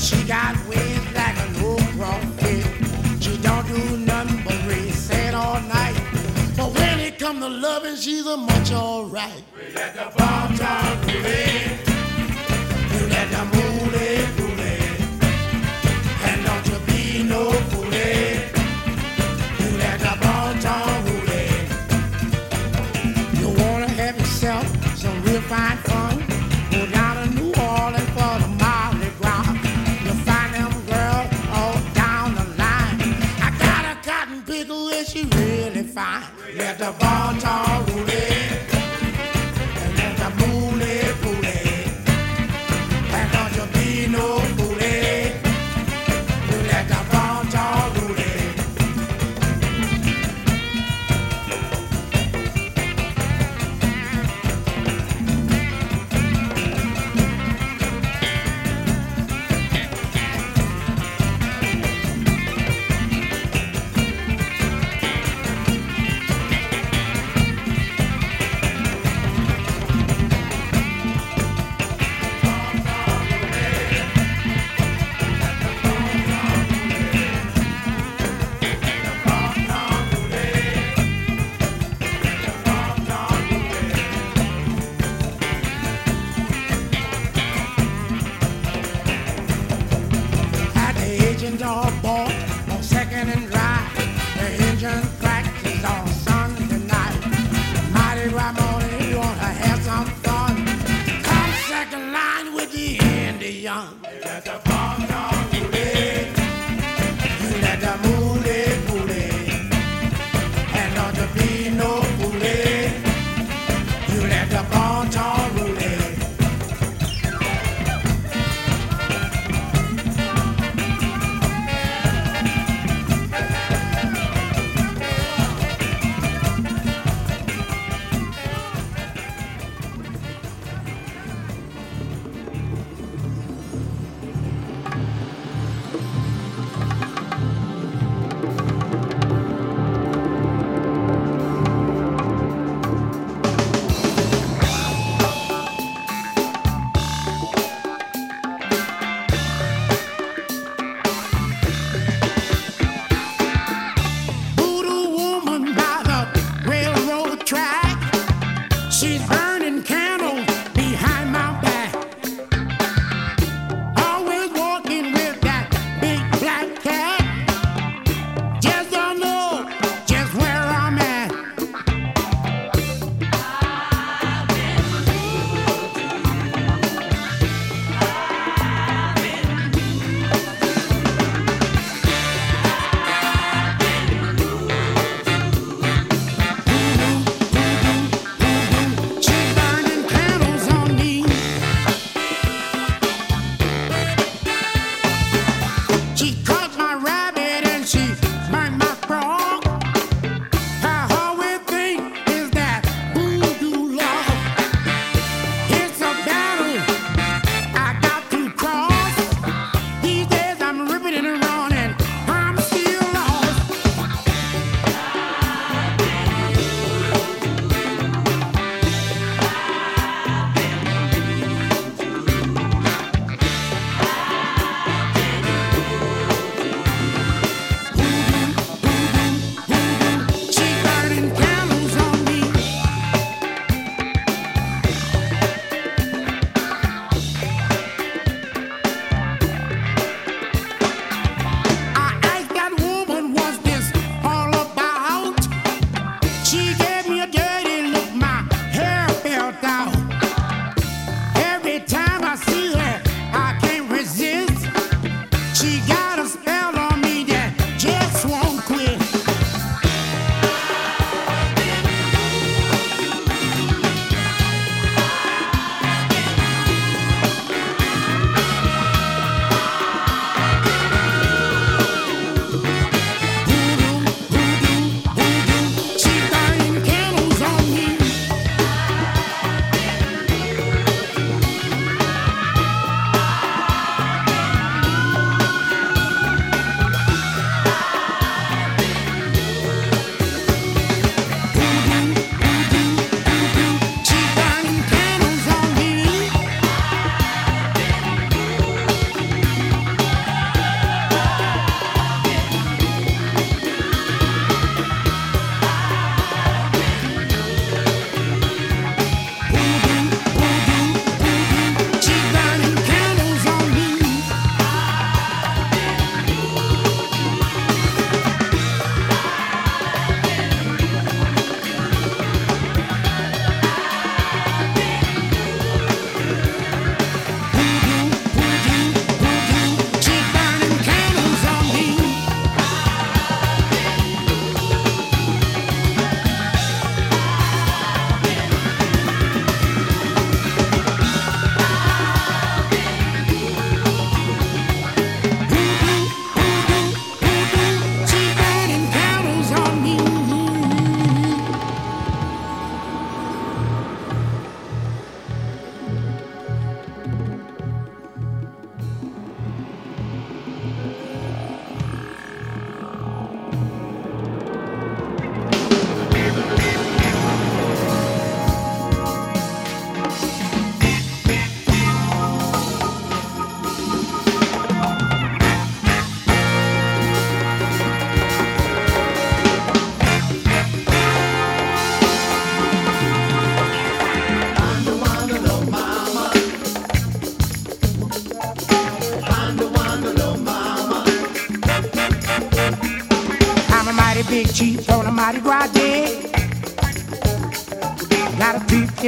she got ways like an old. She don't do nothing but all night. But when it to loving, she's a much alright. We let the bomb drop, we let the moon live. fine. Let the ball talk.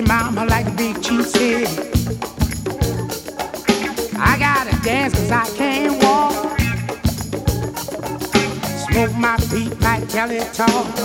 Mama, like the big chief said. I gotta dance cause I can't walk. Smoke my feet like Kelly Talk.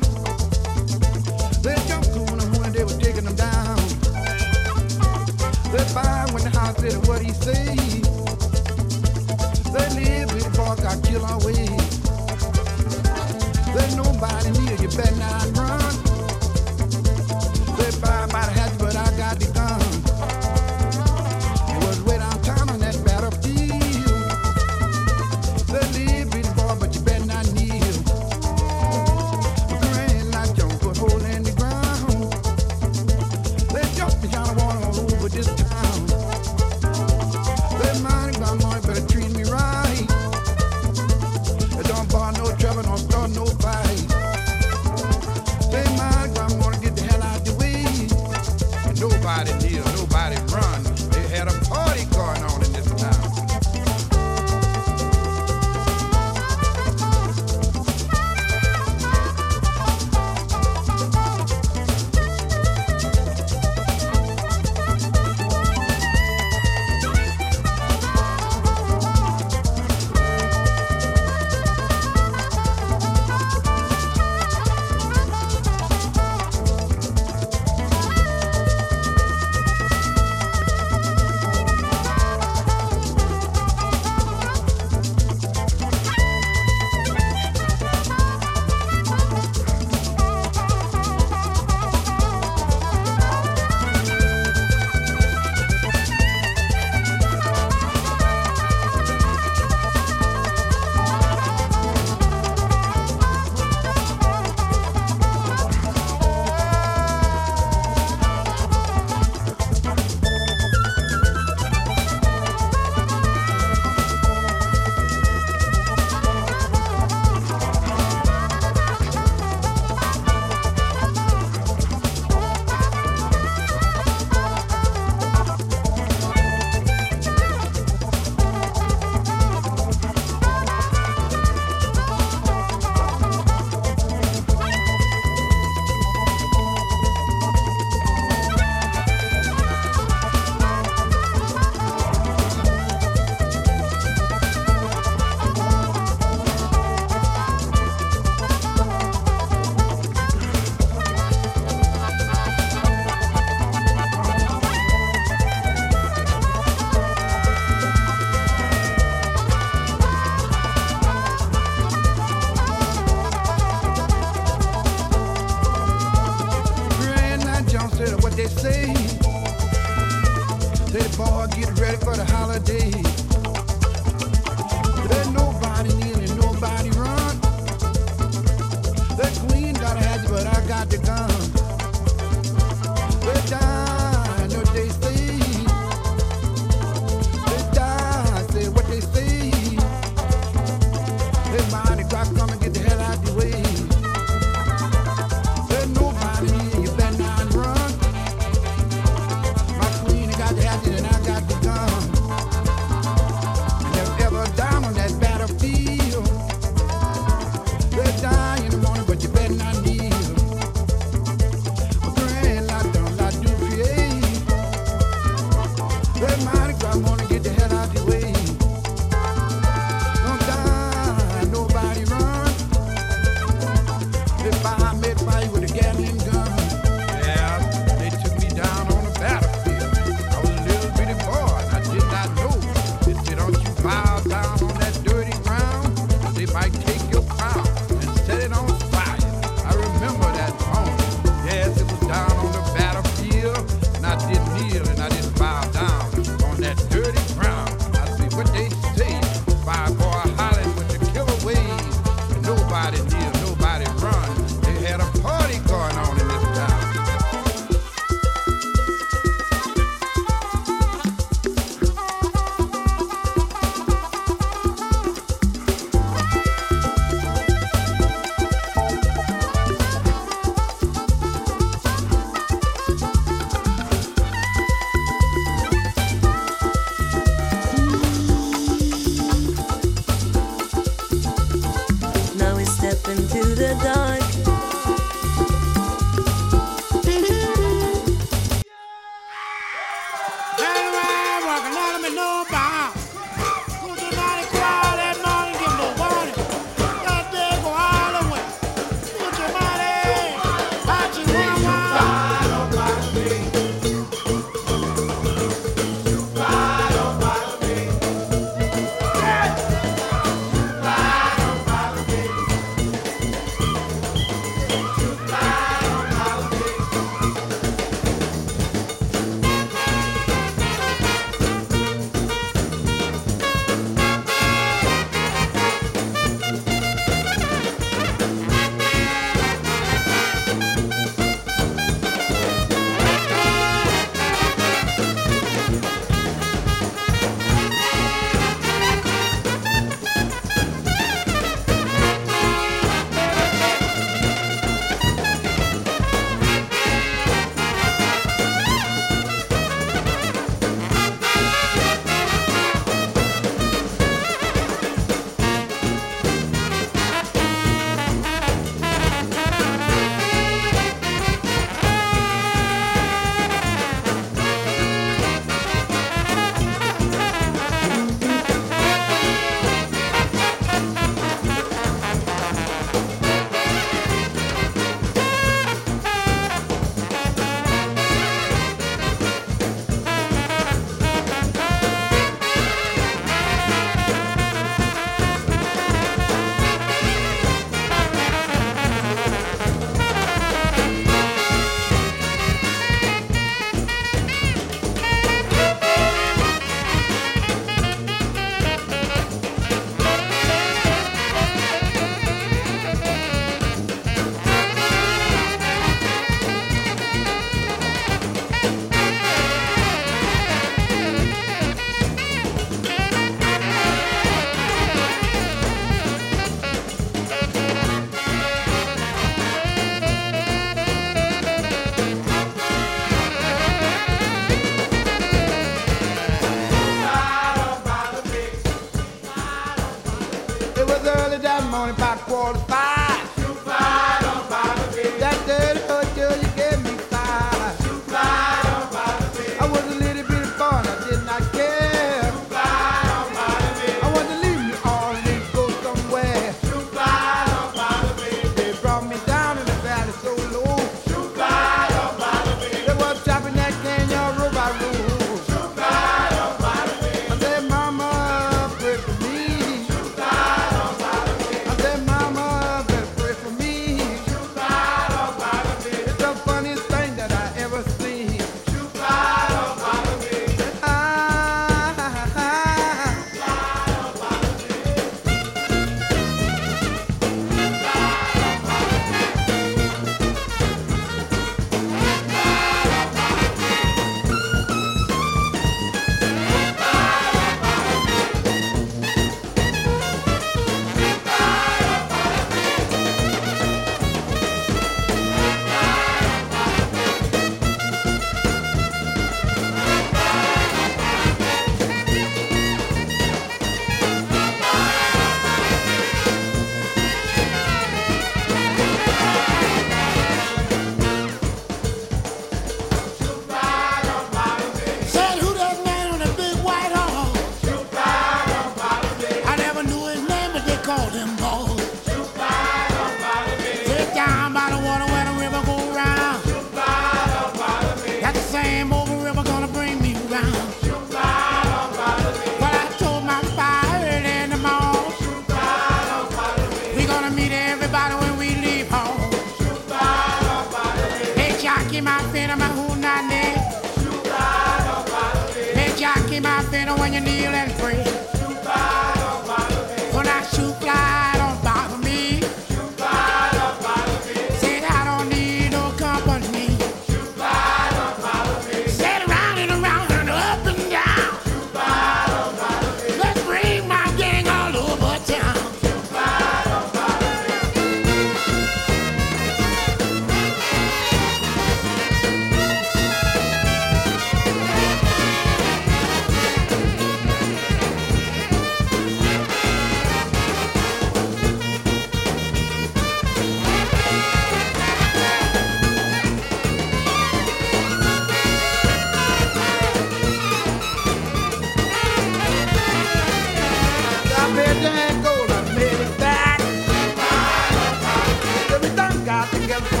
Time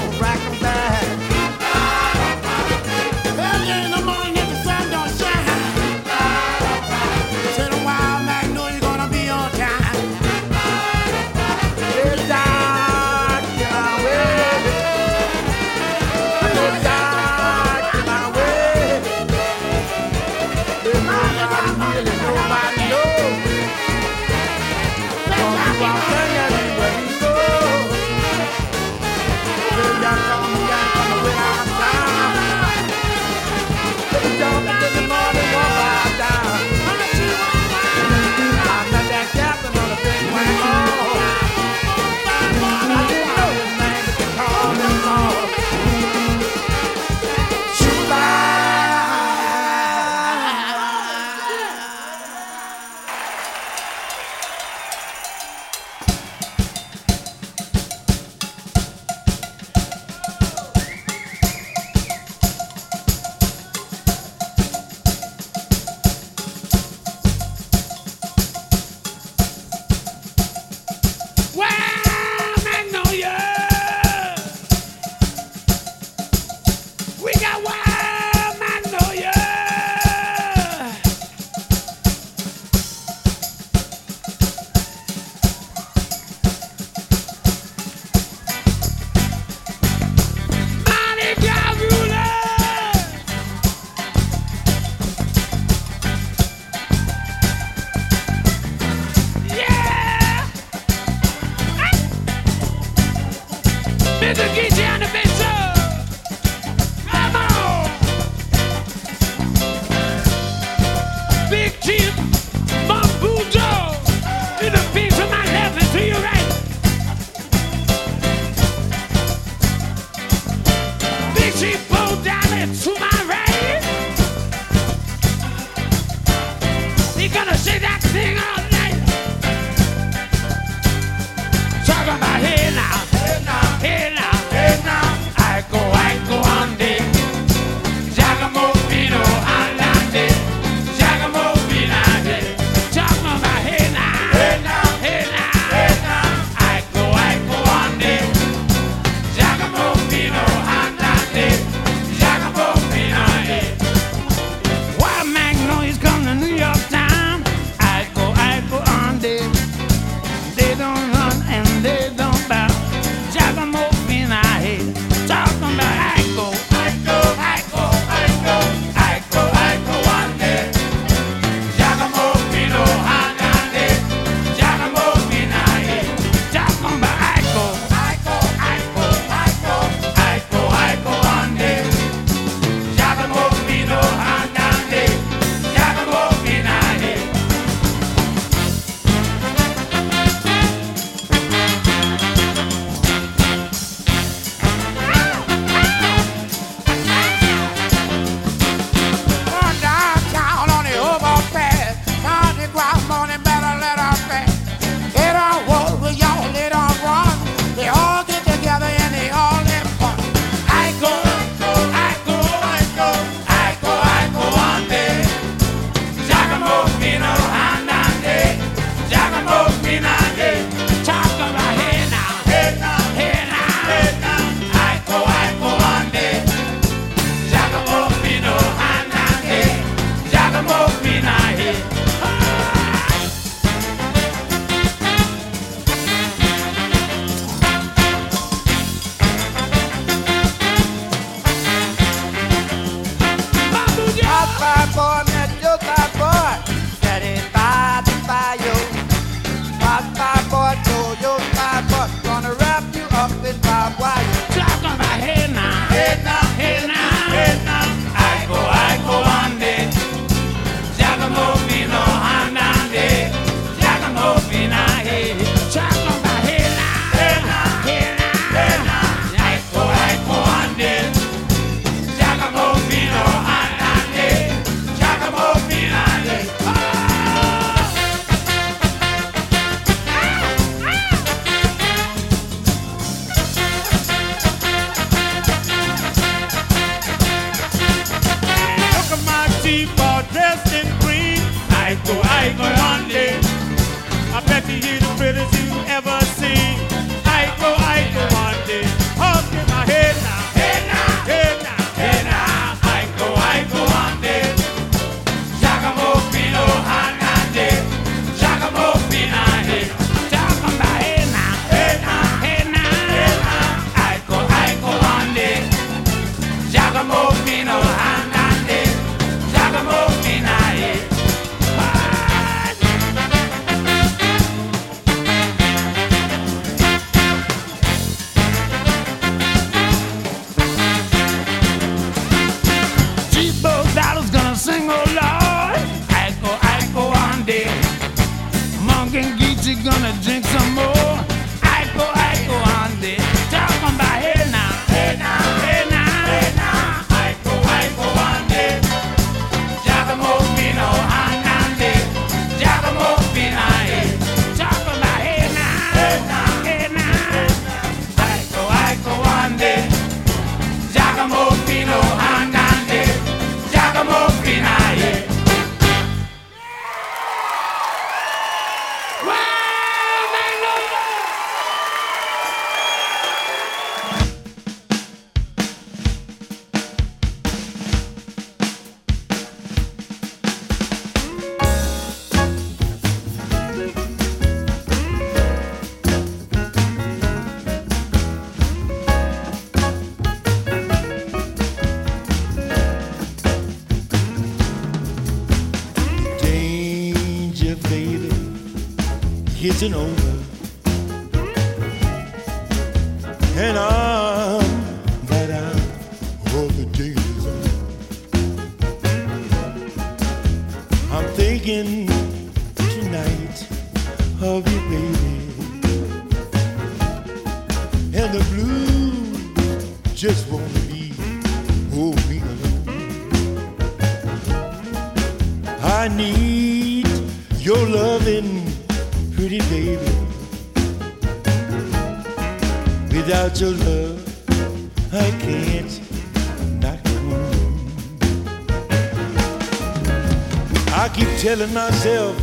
I keep telling myself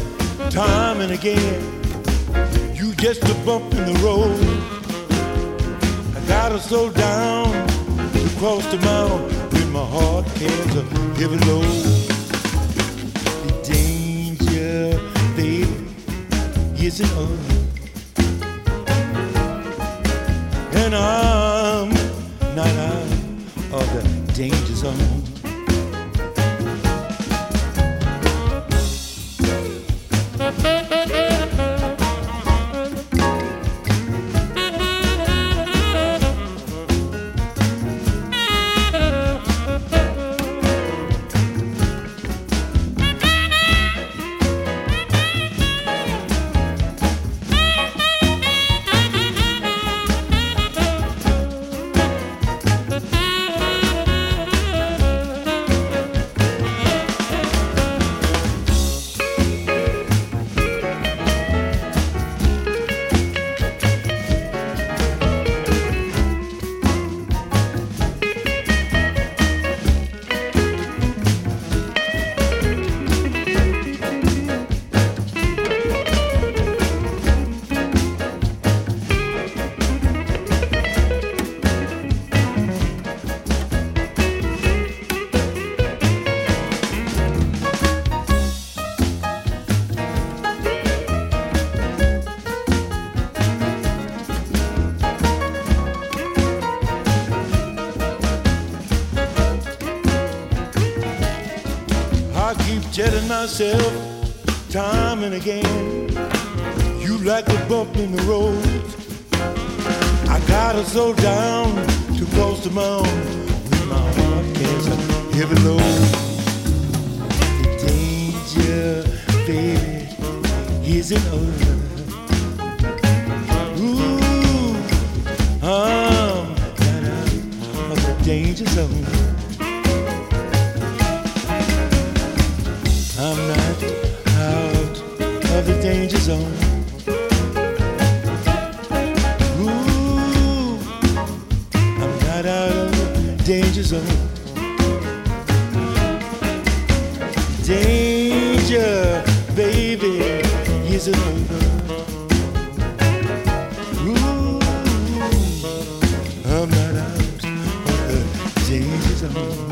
time and again, you just a bump in the road. I gotta slow down to cross the mountain when my heart carries a heavy load The danger, baby, isn't over. And I'm not out of the danger zone. Myself time and again, you like a bump in the road. I gotta slow down to cross the mountain when my heart a heavy load. The danger, baby, isn't over. Ooh, I'm out of the danger zone. The danger zone. Ooh, I'm not out of the danger zone. Danger, baby, isn't over. Ooh, I'm not out of the danger zone.